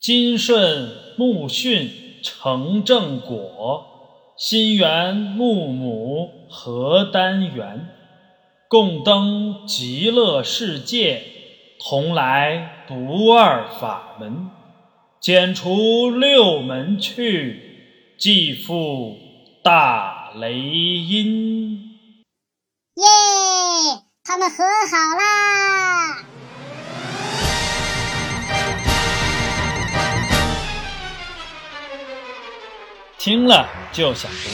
金顺木训成正果，心圆木母合丹元，共登极乐世界，同来不二法门，剪除六门去，即复大雷音。耶，他们和好啦！听了就想读。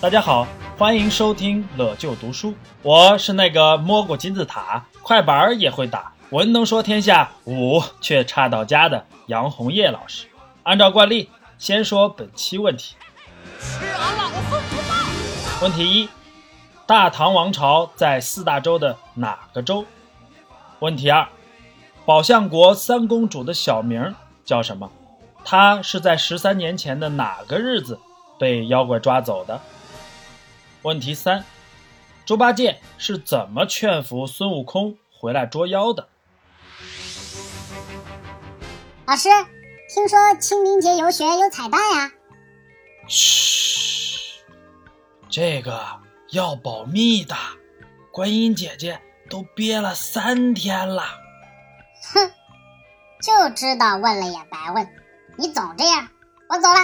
大家好，欢迎收听乐就读书，我是那个摸过金字塔、快板儿也会打、文能说天下、武却差到家的杨红叶老师。按照惯例，先说本期问题。俺老孙不！问题一：大唐王朝在四大洲的哪个州？问题二：宝象国三公主的小名叫什么？他是在十三年前的哪个日子被妖怪抓走的？问题三：猪八戒是怎么劝服孙悟空回来捉妖的？老师，听说清明节游学有彩蛋呀？嘘，这个要保密的。观音姐姐都憋了三天了。哼，就知道问了也白问。你总这样，我走了。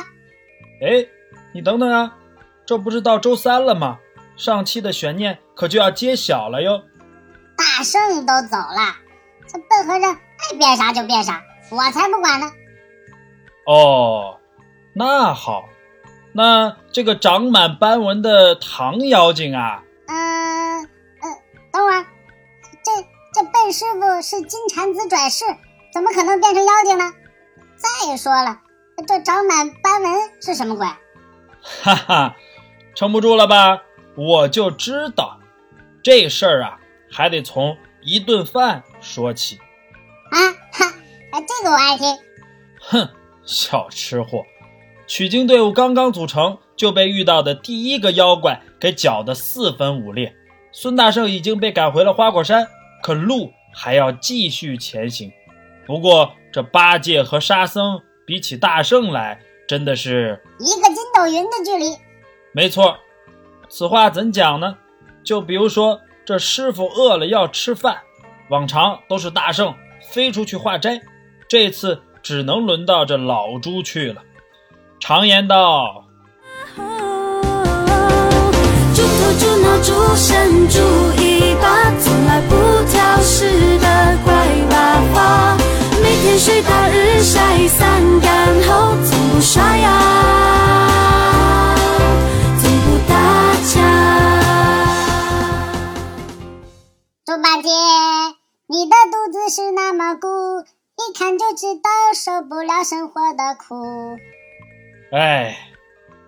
哎，你等等啊，这不是到周三了吗？上期的悬念可就要揭晓了哟。大圣都走了，这笨和尚爱变啥就变啥，我才不管呢。哦，那好，那这个长满斑纹的唐妖精啊，嗯嗯，等会儿，这这笨师傅是金蝉子转世，怎么可能变成妖精呢？再说了，这长满斑纹是什么鬼？哈哈，撑不住了吧？我就知道，这事儿啊，还得从一顿饭说起。啊哈，这个我爱听。哼，小吃货，取经队伍刚刚组成，就被遇到的第一个妖怪给搅得四分五裂。孙大圣已经被赶回了花果山，可路还要继续前行。不过，这八戒和沙僧比起大圣来，真的是一个筋斗云的距离。没错，此话怎讲呢？就比如说，这师傅饿了要吃饭，往常都是大圣飞出去化斋，这次只能轮到这老猪去了。常言道：猪头猪脑猪身猪尾巴，从来不挑食的乖娃娃，每天睡到日晒三干后，从不刷牙，从不打架。猪八戒，你的肚子是那么鼓，一看就知道受不了生活的苦。哎，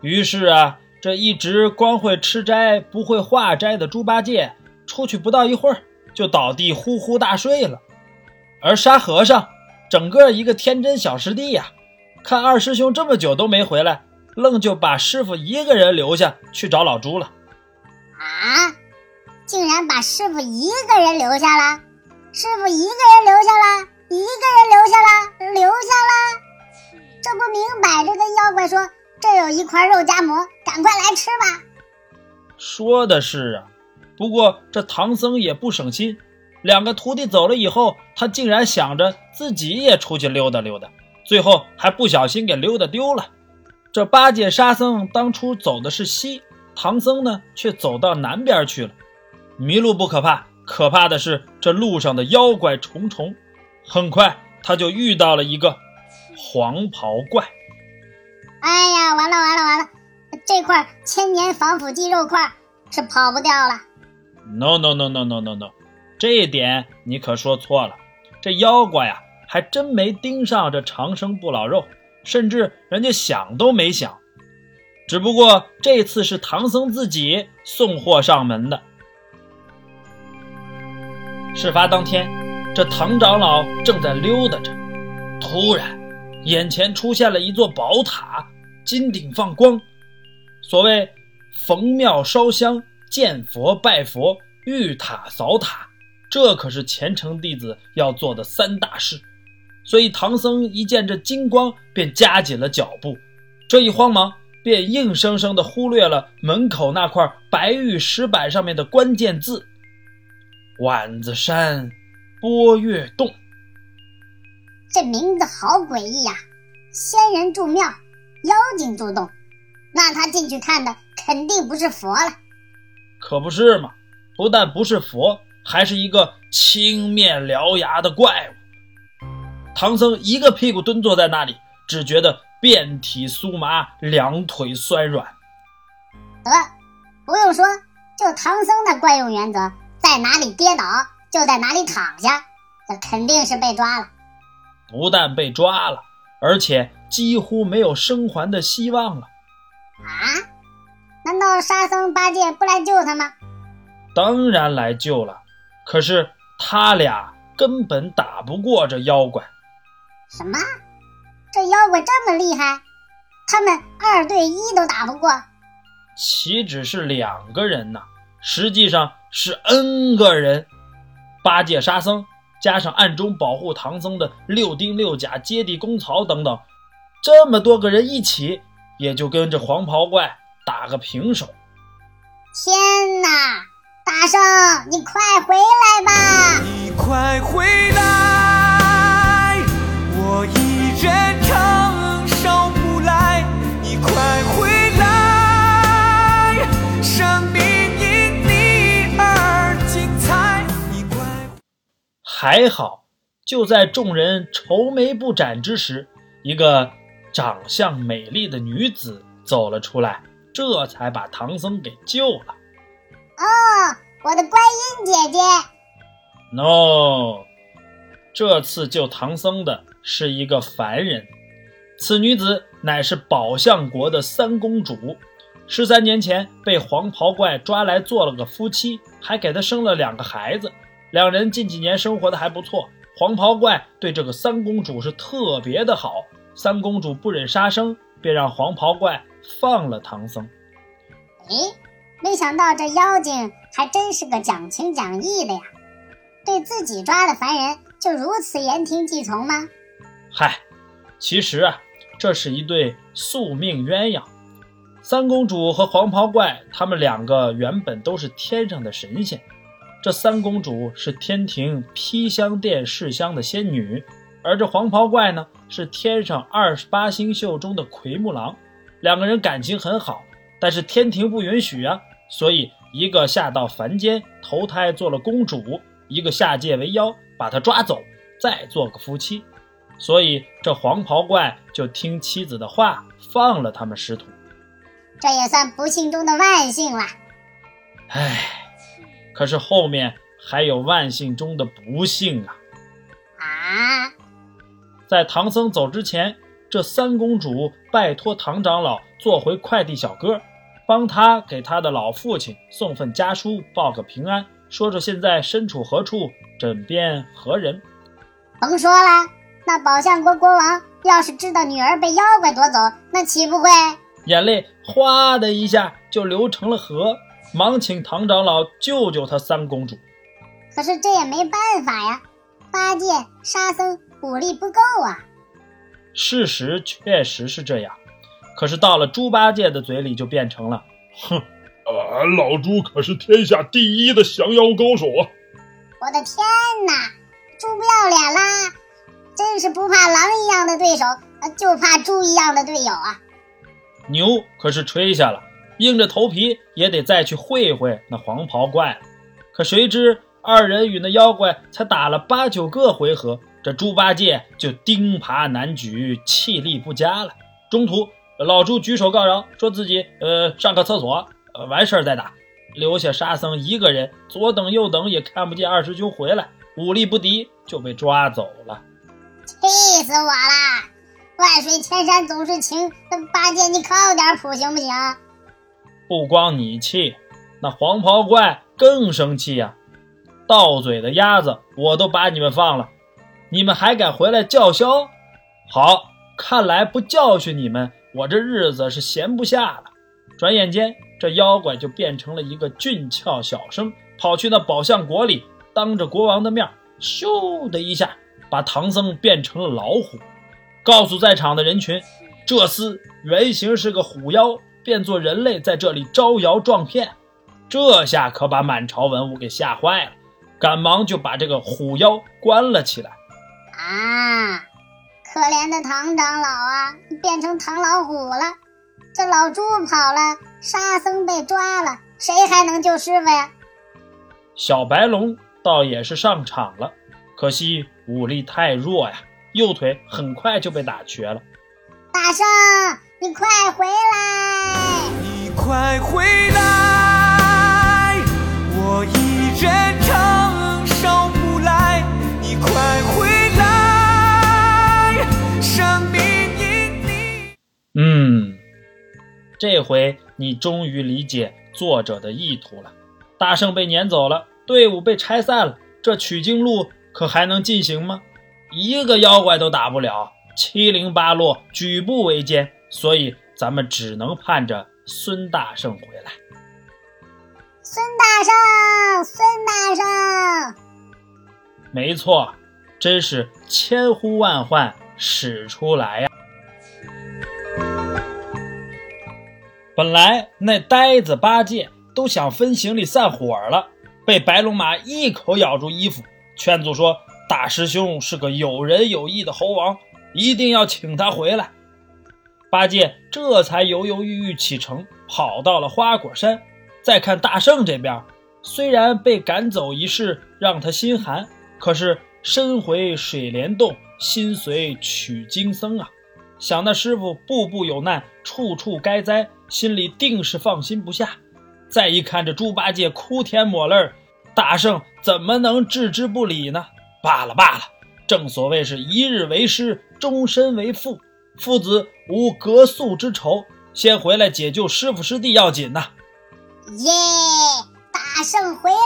于是啊，这一直光会吃斋不会化斋的猪八戒，出去不到一会儿就倒地呼呼大睡了。而沙和尚，整个一个天真小师弟呀，看二师兄这么久都没回来，愣就把师傅一个人留下去找老朱了。啊！竟然把师傅一个人留下了，师傅一个人留下了，一个人留下了，留下了。这不明摆着跟妖怪说，这有一块肉夹馍，赶快来吃吧。说的是啊，不过这唐僧也不省心，两个徒弟走了以后，他竟然想着自己也出去溜达溜达，最后还不小心给溜达丢了。这八戒、沙僧当初走的是西，唐僧呢却走到南边去了。迷路不可怕，可怕的是这路上的妖怪重重。很快他就遇到了一个黄袍怪。哎呀，完了完了完了，这块千年防腐剂肉块是跑不掉了。No no no no no no no，这一点你可说错了。这妖怪呀，还真没盯上这长生不老肉，甚至人家想都没想。只不过这次是唐僧自己送货上门的。事发当天，这唐长老正在溜达着，突然，眼前出现了一座宝塔，金顶放光。所谓逢庙烧香。见佛拜佛，遇塔扫塔，这可是虔诚弟子要做的三大事。所以唐僧一见这金光，便加紧了脚步。这一慌忙，便硬生生的忽略了门口那块白玉石板上面的关键字：“万子山波月洞。”这名字好诡异呀！仙人住庙，妖精住洞，那他进去看的肯定不是佛了。可不是嘛！不但不是佛，还是一个青面獠牙的怪物。唐僧一个屁股蹲坐在那里，只觉得遍体酥麻，两腿酸软。得，不用说，就唐僧的惯用原则，在哪里跌倒就在哪里躺下，这肯定是被抓了。不但被抓了，而且几乎没有生还的希望了。啊？难道沙僧、八戒不来救他吗？当然来救了，可是他俩根本打不过这妖怪。什么？这妖怪这么厉害？他们二对一都打不过？岂止是两个人呢？实际上是 N 个人。八戒、沙僧。加上暗中保护唐僧的六丁六甲、接地公曹等等，这么多个人一起，也就跟这黄袍怪打个平手。天哪，大圣，你快回来吧！你快回来，我一人承受不来。你快回来，生命因你而精彩。你快。还好，就在众人愁眉不展之时，一个长相美丽的女子走了出来，这才把唐僧给救了。哦，我的观音姐姐。No，这次救唐僧的是一个凡人，此女子乃是宝象国的三公主，十三年前被黄袍怪抓来做了个夫妻，还给他生了两个孩子。两人近几年生活的还不错，黄袍怪对这个三公主是特别的好。三公主不忍杀生，便让黄袍怪放了唐僧。诶，没想到这妖精还真是个讲情讲义的呀！对自己抓的凡人就如此言听计从吗？嗨，其实啊，这是一对宿命鸳鸯。三公主和黄袍怪，他们两个原本都是天上的神仙。这三公主是天庭披香殿侍香的仙女，而这黄袍怪呢，是天上二十八星宿中的奎木狼。两个人感情很好，但是天庭不允许啊，所以一个下到凡间投胎做了公主，一个下界为妖，把她抓走，再做个夫妻。所以这黄袍怪就听妻子的话，放了他们师徒。这也算不幸中的万幸了。唉。可是后面还有万幸中的不幸啊！啊，在唐僧走之前，这三公主拜托唐长老做回快递小哥，帮他给他的老父亲送份家书，报个平安，说说现在身处何处，枕边何人。甭说了，那宝象国国王要是知道女儿被妖怪夺走，那岂不会……眼泪哗的一下就流成了河。忙请唐长老救救他三公主，可是这也没办法呀，八戒、沙僧武力不够啊。事实确实是这样，可是到了猪八戒的嘴里就变成了：“哼，俺老猪可是天下第一的降妖高手啊！”我的天哪，猪不要脸啦！真是不怕狼一样的对手，就怕猪一样的队友啊！牛可是吹下了。硬着头皮也得再去会会那黄袍怪了，可谁知二人与那妖怪才打了八九个回合，这猪八戒就钉耙难举，气力不佳了。中途老猪举手告饶，说自己呃上个厕所，呃完事儿再打，留下沙僧一个人，左等右等也看不见二师兄回来，武力不敌就被抓走了。气死我了！万水千山总是情，八戒你靠点谱行不行？不光你气，那黄袍怪更生气呀！到嘴的鸭子，我都把你们放了，你们还敢回来叫嚣？好，看来不教训你们，我这日子是闲不下了。转眼间，这妖怪就变成了一个俊俏小生，跑去那宝象国里，当着国王的面，咻的一下把唐僧变成了老虎，告诉在场的人群，这厮原型是个虎妖，变作人类在这里招摇撞骗。这下可把满朝文武给吓坏了，赶忙就把这个虎妖关了起来。啊，可怜的唐长老啊，变成唐老虎了。这老猪跑了，沙僧被抓了，谁还能救师傅呀？小白龙倒也是上场了，可惜武力太弱呀，右腿很快就被打瘸了。大圣，你快回来！你快回来！我一人承受不来，你快回嗯，这回你终于理解作者的意图了。大圣被撵走了，队伍被拆散了，这取经路可还能进行吗？一个妖怪都打不了，七零八落，举步维艰，所以咱们只能盼着孙大圣回来。孙大圣，孙大圣，没错，真是千呼万唤始出来呀！本来那呆子八戒都想分行李散伙了，被白龙马一口咬住衣服，劝阻说：“大师兄是个有仁有义的猴王，一定要请他回来。”八戒这才犹犹豫豫启程，跑到了花果山。再看大圣这边，虽然被赶走一事让他心寒，可是身回水帘洞，心随取经僧啊！想那师傅步步有难，处处该灾，心里定是放心不下。再一看这猪八戒哭天抹泪，大圣怎么能置之不理呢？罢了罢了，正所谓是一日为师，终身为父，父子无隔宿之仇。先回来解救师傅师弟要紧呐！耶！大圣回来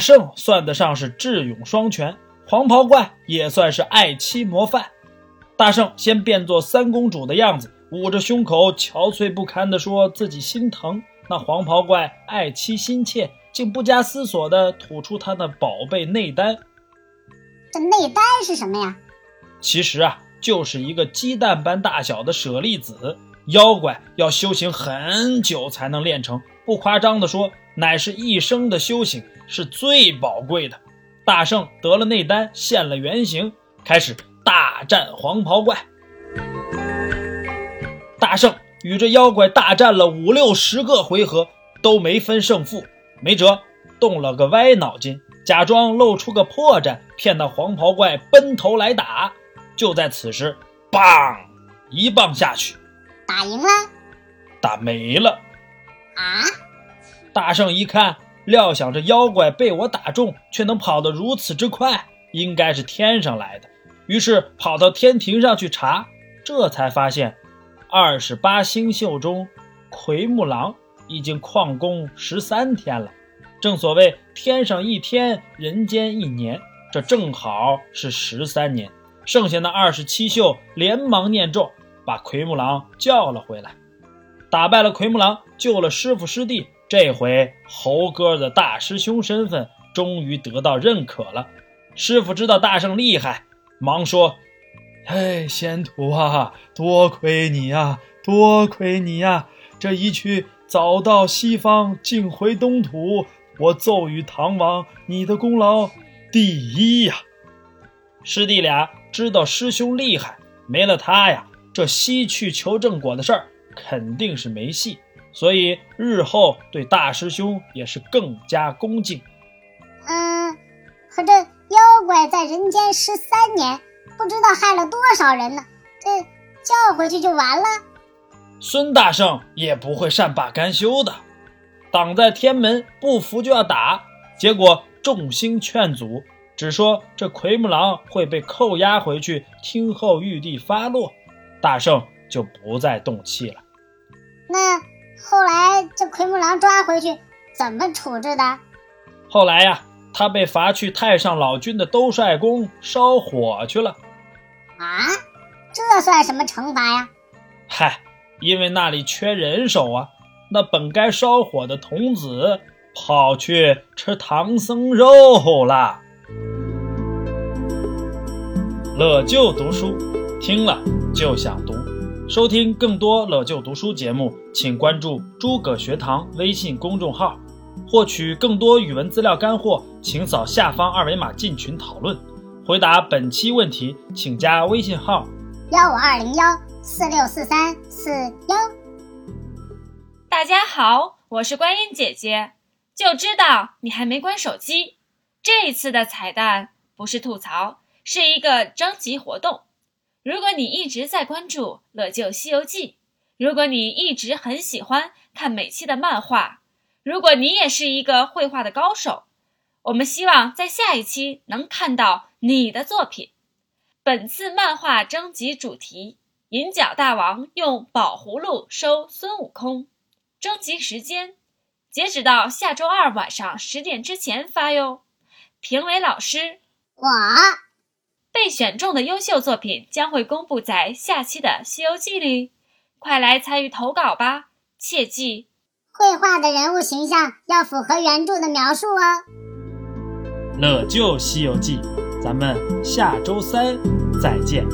大圣算得上是智勇双全，黄袍怪也算是爱妻模范。大圣先变作三公主的样子，捂着胸口，憔悴不堪地说自己心疼。那黄袍怪爱妻心切，竟不加思索地吐出他的宝贝内丹。这内丹是什么呀？其实啊，就是一个鸡蛋般大小的舍利子，妖怪要修行很久才能练成。不夸张地说，乃是一生的修行，是最宝贵的。大圣得了内丹，现了原形，开始大战黄袍怪。大圣与这妖怪大战了五六十个回合，都没分胜负。没辙，动了个歪脑筋，假装露出个破绽，骗那黄袍怪奔头来打。就在此时，棒一棒下去，打赢了打没了。啊？大圣一看，料想这妖怪被我打中，却能跑得如此之快，应该是天上来的。于是跑到天庭上去查，这才发现，二十八星宿中，奎木狼已经旷工十三天了。正所谓天上一天，人间一年，这正好是十三年。剩下那二十七宿连忙念咒，把奎木狼叫了回来，打败了奎木狼，救了师傅师弟。这回猴哥的大师兄身份终于得到认可了。师傅知道大圣厉害，忙说：“哎，仙徒啊，多亏你呀，多亏你呀！这一去早到西方，竟回东土，我奏与唐王，你的功劳第一呀！”师弟俩知道师兄厉害，没了他呀，这西去求正果的事儿肯定是没戏。所以日后对大师兄也是更加恭敬。嗯，可这妖怪在人间十三年，不知道害了多少人呢？这叫回去就完了？孙大圣也不会善罢甘休的，挡在天门，不服就要打。结果众星劝阻，只说这奎木狼会被扣押回去，听候玉帝发落。大圣就不再动气了。那后来这奎木狼抓回去，怎么处置的？后来呀，他被罚去太上老君的兜率宫烧火去了。啊，这算什么惩罚呀？嗨，因为那里缺人手啊，那本该烧火的童子跑去吃唐僧肉啦。乐就读书，听了就想读。收听更多乐就读书节目，请关注诸葛学堂微信公众号。获取更多语文资料干货，请扫下方二维码进群讨论。回答本期问题，请加微信号幺五二零幺四六四三四幺。大家好，我是观音姐姐。就知道你还没关手机。这一次的彩蛋不是吐槽，是一个征集活动。如果你一直在关注《乐就西游记》，如果你一直很喜欢看每期的漫画，如果你也是一个绘画的高手，我们希望在下一期能看到你的作品。本次漫画征集主题：银角大王用宝葫芦收孙悟空。征集时间：截止到下周二晚上十点之前发哟。评委老师：我。被选中的优秀作品将会公布在下期的《西游记》里，快来参与投稿吧！切记，绘画的人物形象要符合原著的描述哦。乐就《西游记》，咱们下周三再见。